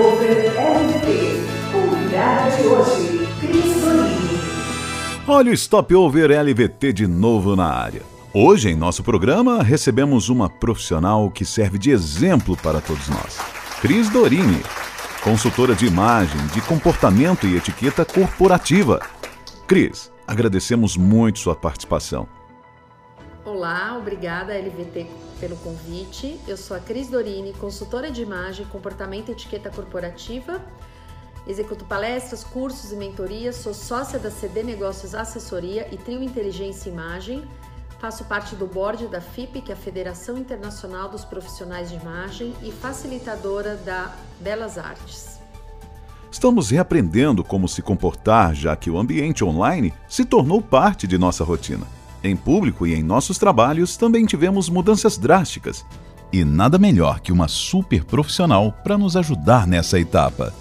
Over LVP. Convidada de hoje, Cris Bonini. Olha o Stop Over LVT de novo na área. Hoje, em nosso programa, recebemos uma profissional que serve de exemplo para todos nós. Cris Dorini, consultora de imagem, de comportamento e etiqueta corporativa. Cris, agradecemos muito sua participação. Olá, obrigada LVT pelo convite. Eu sou a Cris Dorini, consultora de imagem, comportamento e etiqueta corporativa. Executo palestras, cursos e mentorias, sou sócia da CD Negócios Assessoria e Trio Inteligência e Imagem Faço parte do board da FIP, que é a Federação Internacional dos Profissionais de Imagem, e facilitadora da Belas Artes. Estamos reaprendendo como se comportar, já que o ambiente online se tornou parte de nossa rotina. Em público e em nossos trabalhos também tivemos mudanças drásticas. E nada melhor que uma super profissional para nos ajudar nessa etapa.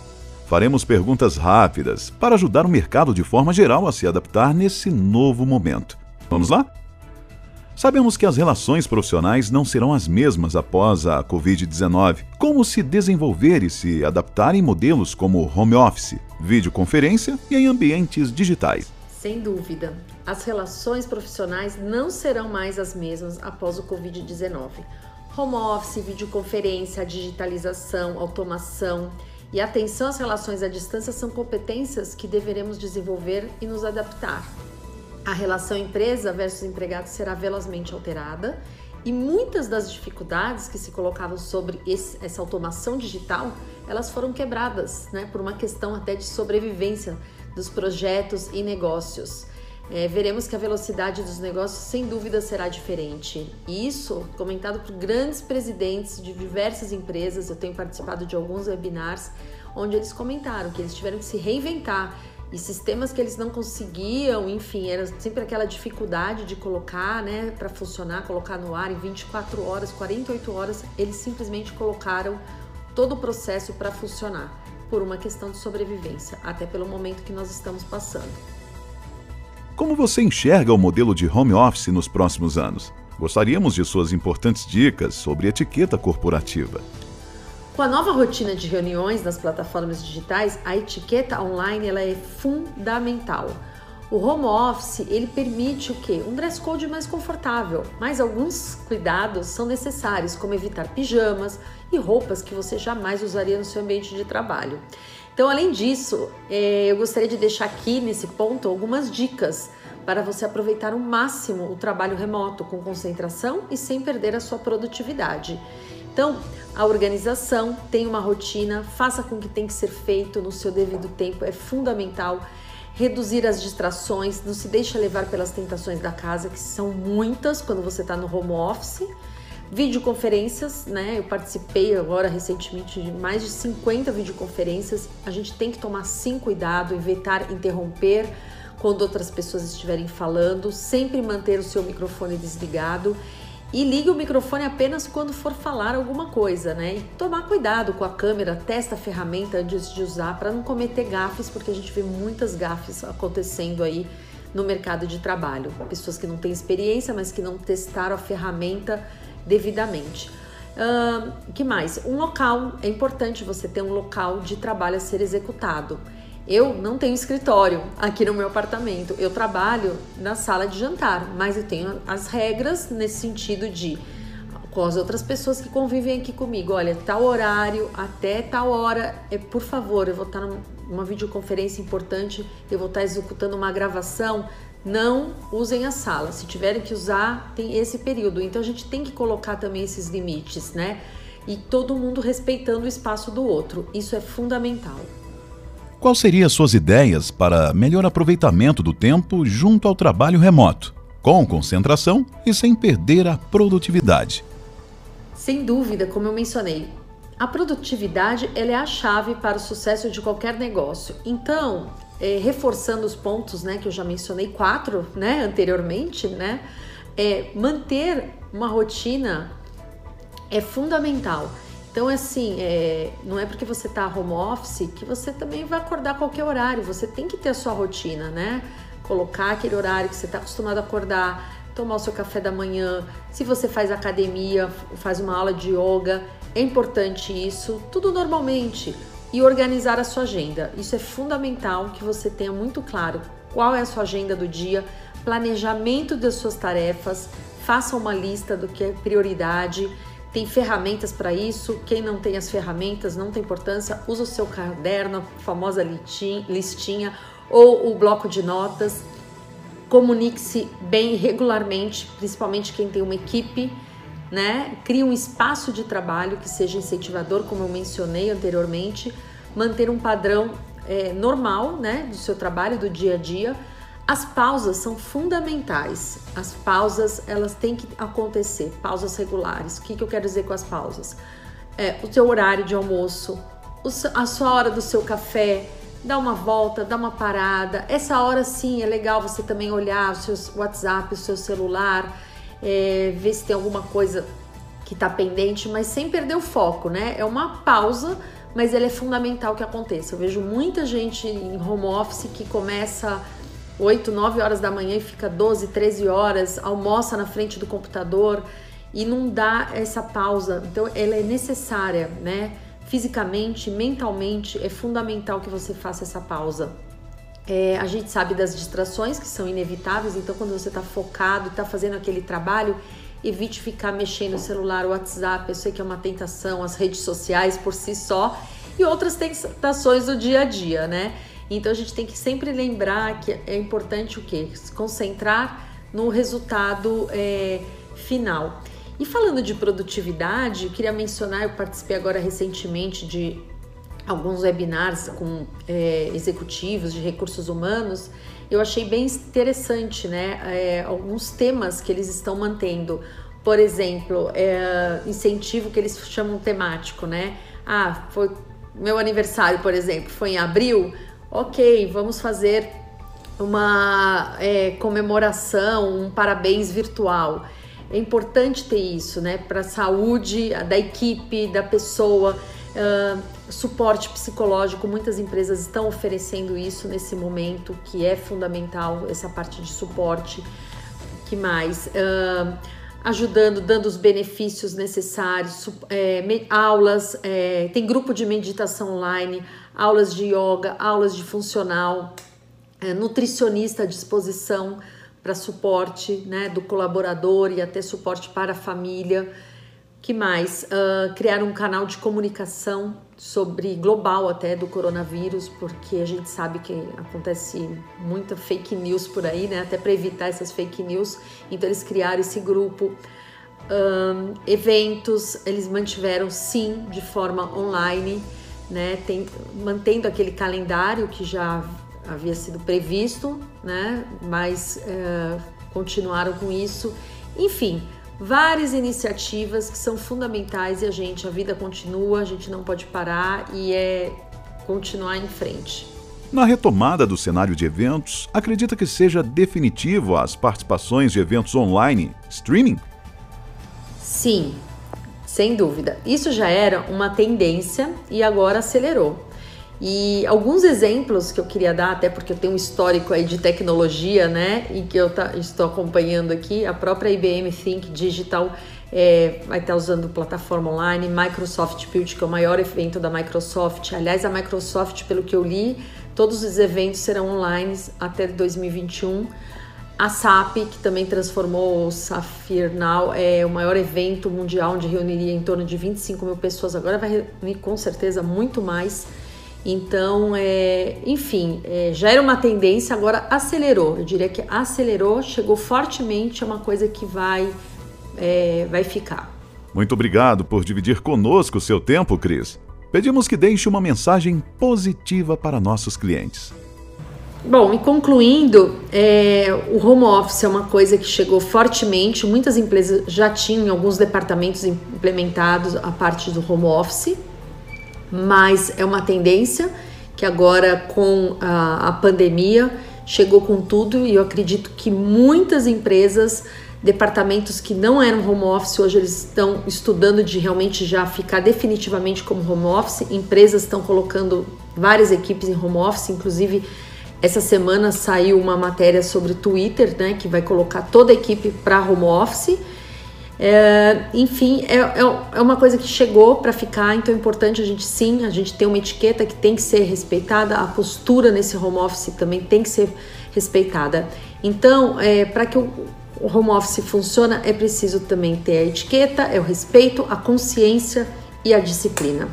Faremos perguntas rápidas para ajudar o mercado de forma geral a se adaptar nesse novo momento. Vamos lá? Sabemos que as relações profissionais não serão as mesmas após a Covid-19. Como se desenvolver e se adaptar em modelos como home office, videoconferência e em ambientes digitais? Sem dúvida, as relações profissionais não serão mais as mesmas após o Covid-19. Home office, videoconferência, digitalização, automação e atenção às relações à distância são competências que deveremos desenvolver e nos adaptar a relação empresa versus empregado será velozmente alterada e muitas das dificuldades que se colocavam sobre esse, essa automação digital, elas foram quebradas, né, por uma questão até de sobrevivência dos projetos e negócios. É, veremos que a velocidade dos negócios sem dúvida será diferente. E isso comentado por grandes presidentes de diversas empresas. Eu tenho participado de alguns webinars onde eles comentaram que eles tiveram que se reinventar e sistemas que eles não conseguiam, enfim, era sempre aquela dificuldade de colocar, né, para funcionar, colocar no ar em 24 horas, 48 horas, eles simplesmente colocaram todo o processo para funcionar, por uma questão de sobrevivência, até pelo momento que nós estamos passando. Como você enxerga o modelo de home office nos próximos anos? Gostaríamos de suas importantes dicas sobre etiqueta corporativa. Com a nova rotina de reuniões nas plataformas digitais, a etiqueta online ela é fundamental. O home office ele permite o que? Um dress code mais confortável, mas alguns cuidados são necessários, como evitar pijamas e roupas que você jamais usaria no seu ambiente de trabalho. Então, além disso, é, eu gostaria de deixar aqui nesse ponto algumas dicas para você aproveitar o máximo o trabalho remoto com concentração e sem perder a sua produtividade. Então, a organização tem uma rotina, faça com que tem que ser feito no seu devido tempo, é fundamental. Reduzir as distrações, não se deixe levar pelas tentações da casa, que são muitas quando você está no home office. Videoconferências, né? Eu participei agora recentemente de mais de 50 videoconferências. A gente tem que tomar sim cuidado, evitar interromper quando outras pessoas estiverem falando, sempre manter o seu microfone desligado e ligue o microfone apenas quando for falar alguma coisa, né? E tomar cuidado com a câmera, testa a ferramenta antes de usar para não cometer gafes, porque a gente vê muitas gafes acontecendo aí no mercado de trabalho. Pessoas que não têm experiência, mas que não testaram a ferramenta devidamente. Uh, que mais? Um local, é importante você ter um local de trabalho a ser executado. Eu não tenho escritório aqui no meu apartamento. Eu trabalho na sala de jantar, mas eu tenho as regras nesse sentido de com as outras pessoas que convivem aqui comigo. Olha, tal horário até tal hora, é, por favor, eu vou estar numa videoconferência importante, eu vou estar executando uma gravação. Não usem a sala. Se tiverem que usar, tem esse período. Então a gente tem que colocar também esses limites, né? E todo mundo respeitando o espaço do outro. Isso é fundamental. Quais seriam suas ideias para melhor aproveitamento do tempo junto ao trabalho remoto, com concentração e sem perder a produtividade? Sem dúvida, como eu mencionei, a produtividade é a chave para o sucesso de qualquer negócio. Então, é, reforçando os pontos, né, que eu já mencionei quatro, né, anteriormente, né, é, manter uma rotina é fundamental. Então, assim, é, não é porque você está home office que você também vai acordar qualquer horário. Você tem que ter a sua rotina, né? Colocar aquele horário que você está acostumado a acordar, tomar o seu café da manhã. Se você faz academia, faz uma aula de yoga, é importante isso. Tudo normalmente. e organizar a sua agenda. Isso é fundamental que você tenha muito claro qual é a sua agenda do dia, planejamento das suas tarefas, faça uma lista do que é prioridade. Tem ferramentas para isso. Quem não tem as ferramentas, não tem importância, usa o seu caderno, a famosa listinha ou o bloco de notas. Comunique-se bem regularmente, principalmente quem tem uma equipe, né? Crie um espaço de trabalho que seja incentivador, como eu mencionei anteriormente, manter um padrão é, normal, né, do seu trabalho, do dia a dia. As pausas são fundamentais. As pausas elas têm que acontecer, pausas regulares. O que, que eu quero dizer com as pausas? É, o seu horário de almoço, a sua hora do seu café, dá uma volta, dá uma parada. Essa hora sim é legal você também olhar o seu WhatsApp, o seu celular, é, ver se tem alguma coisa que está pendente, mas sem perder o foco, né? É uma pausa, mas ele é fundamental que aconteça. Eu vejo muita gente em home office que começa 8, 9 horas da manhã e fica 12, 13 horas, almoça na frente do computador e não dá essa pausa. Então ela é necessária, né? fisicamente, mentalmente, é fundamental que você faça essa pausa. É, a gente sabe das distrações que são inevitáveis, então quando você está focado está fazendo aquele trabalho, evite ficar mexendo no celular, o WhatsApp, eu sei que é uma tentação, as redes sociais por si só e outras tentações do dia a dia, né? Então a gente tem que sempre lembrar que é importante o quê? Se concentrar no resultado é, final. E falando de produtividade, eu queria mencionar, eu participei agora recentemente de alguns webinars com é, executivos de recursos humanos, eu achei bem interessante, né? É, alguns temas que eles estão mantendo. Por exemplo, é, incentivo que eles chamam temático, né? Ah, foi meu aniversário, por exemplo, foi em abril. Ok, vamos fazer uma é, comemoração, um parabéns virtual. É importante ter isso, né? Para a saúde da equipe, da pessoa. Uh, suporte psicológico, muitas empresas estão oferecendo isso nesse momento, que é fundamental, essa parte de suporte. que mais? Uh, ajudando, dando os benefícios necessários, é, aulas, é, tem grupo de meditação online, aulas de yoga, aulas de funcional, é, nutricionista à disposição para suporte né, do colaborador e até suporte para a família. Que mais? Uh, criar um canal de comunicação sobre global até do coronavírus, porque a gente sabe que acontece muita fake news por aí, né? Até para evitar essas fake news, então eles criaram esse grupo. Um, eventos eles mantiveram sim de forma online, né? Tem, mantendo aquele calendário que já havia sido previsto, né? Mas é, continuaram com isso. Enfim, várias iniciativas que são fundamentais e a gente, a vida continua, a gente não pode parar e é continuar em frente. Na retomada do cenário de eventos, acredita que seja definitivo as participações de eventos online, streaming? Sim, sem dúvida. Isso já era uma tendência e agora acelerou. E alguns exemplos que eu queria dar, até porque eu tenho um histórico aí de tecnologia, né, e que eu tá, estou acompanhando aqui, a própria IBM Think Digital é, vai estar usando plataforma online, Microsoft Build, que é o maior evento da Microsoft. Aliás, a Microsoft, pelo que eu li, todos os eventos serão online até 2021. A SAP, que também transformou o Safir Now, é o maior evento mundial onde reuniria em torno de 25 mil pessoas. Agora vai reunir com certeza muito mais. Então, é, enfim, é, já era uma tendência, agora acelerou. Eu diria que acelerou, chegou fortemente, é uma coisa que vai, é, vai ficar. Muito obrigado por dividir conosco o seu tempo, Cris. Pedimos que deixe uma mensagem positiva para nossos clientes. Bom, e concluindo, é, o home office é uma coisa que chegou fortemente. Muitas empresas já tinham alguns departamentos implementados a parte do home office mas é uma tendência que agora com a, a pandemia chegou com tudo e eu acredito que muitas empresas departamentos que não eram home office, hoje eles estão estudando de realmente já ficar definitivamente como home office. Empresas estão colocando várias equipes em home office, inclusive essa semana saiu uma matéria sobre Twitter, né, que vai colocar toda a equipe para home office. É, enfim, é, é, é uma coisa que chegou para ficar, então é importante a gente sim, a gente ter uma etiqueta que tem que ser respeitada, a postura nesse home office também tem que ser respeitada. Então, é, para que o home office funcione, é preciso também ter a etiqueta, é o respeito, a consciência e a disciplina.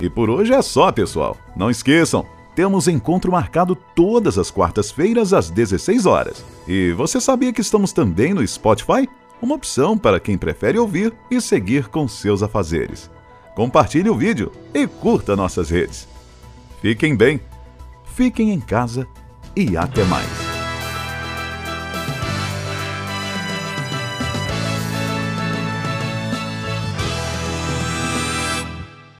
E por hoje é só, pessoal. Não esqueçam, temos encontro marcado todas as quartas-feiras às 16 horas. E você sabia que estamos também no Spotify? Uma opção para quem prefere ouvir e seguir com seus afazeres. Compartilhe o vídeo e curta nossas redes. Fiquem bem, fiquem em casa e até mais.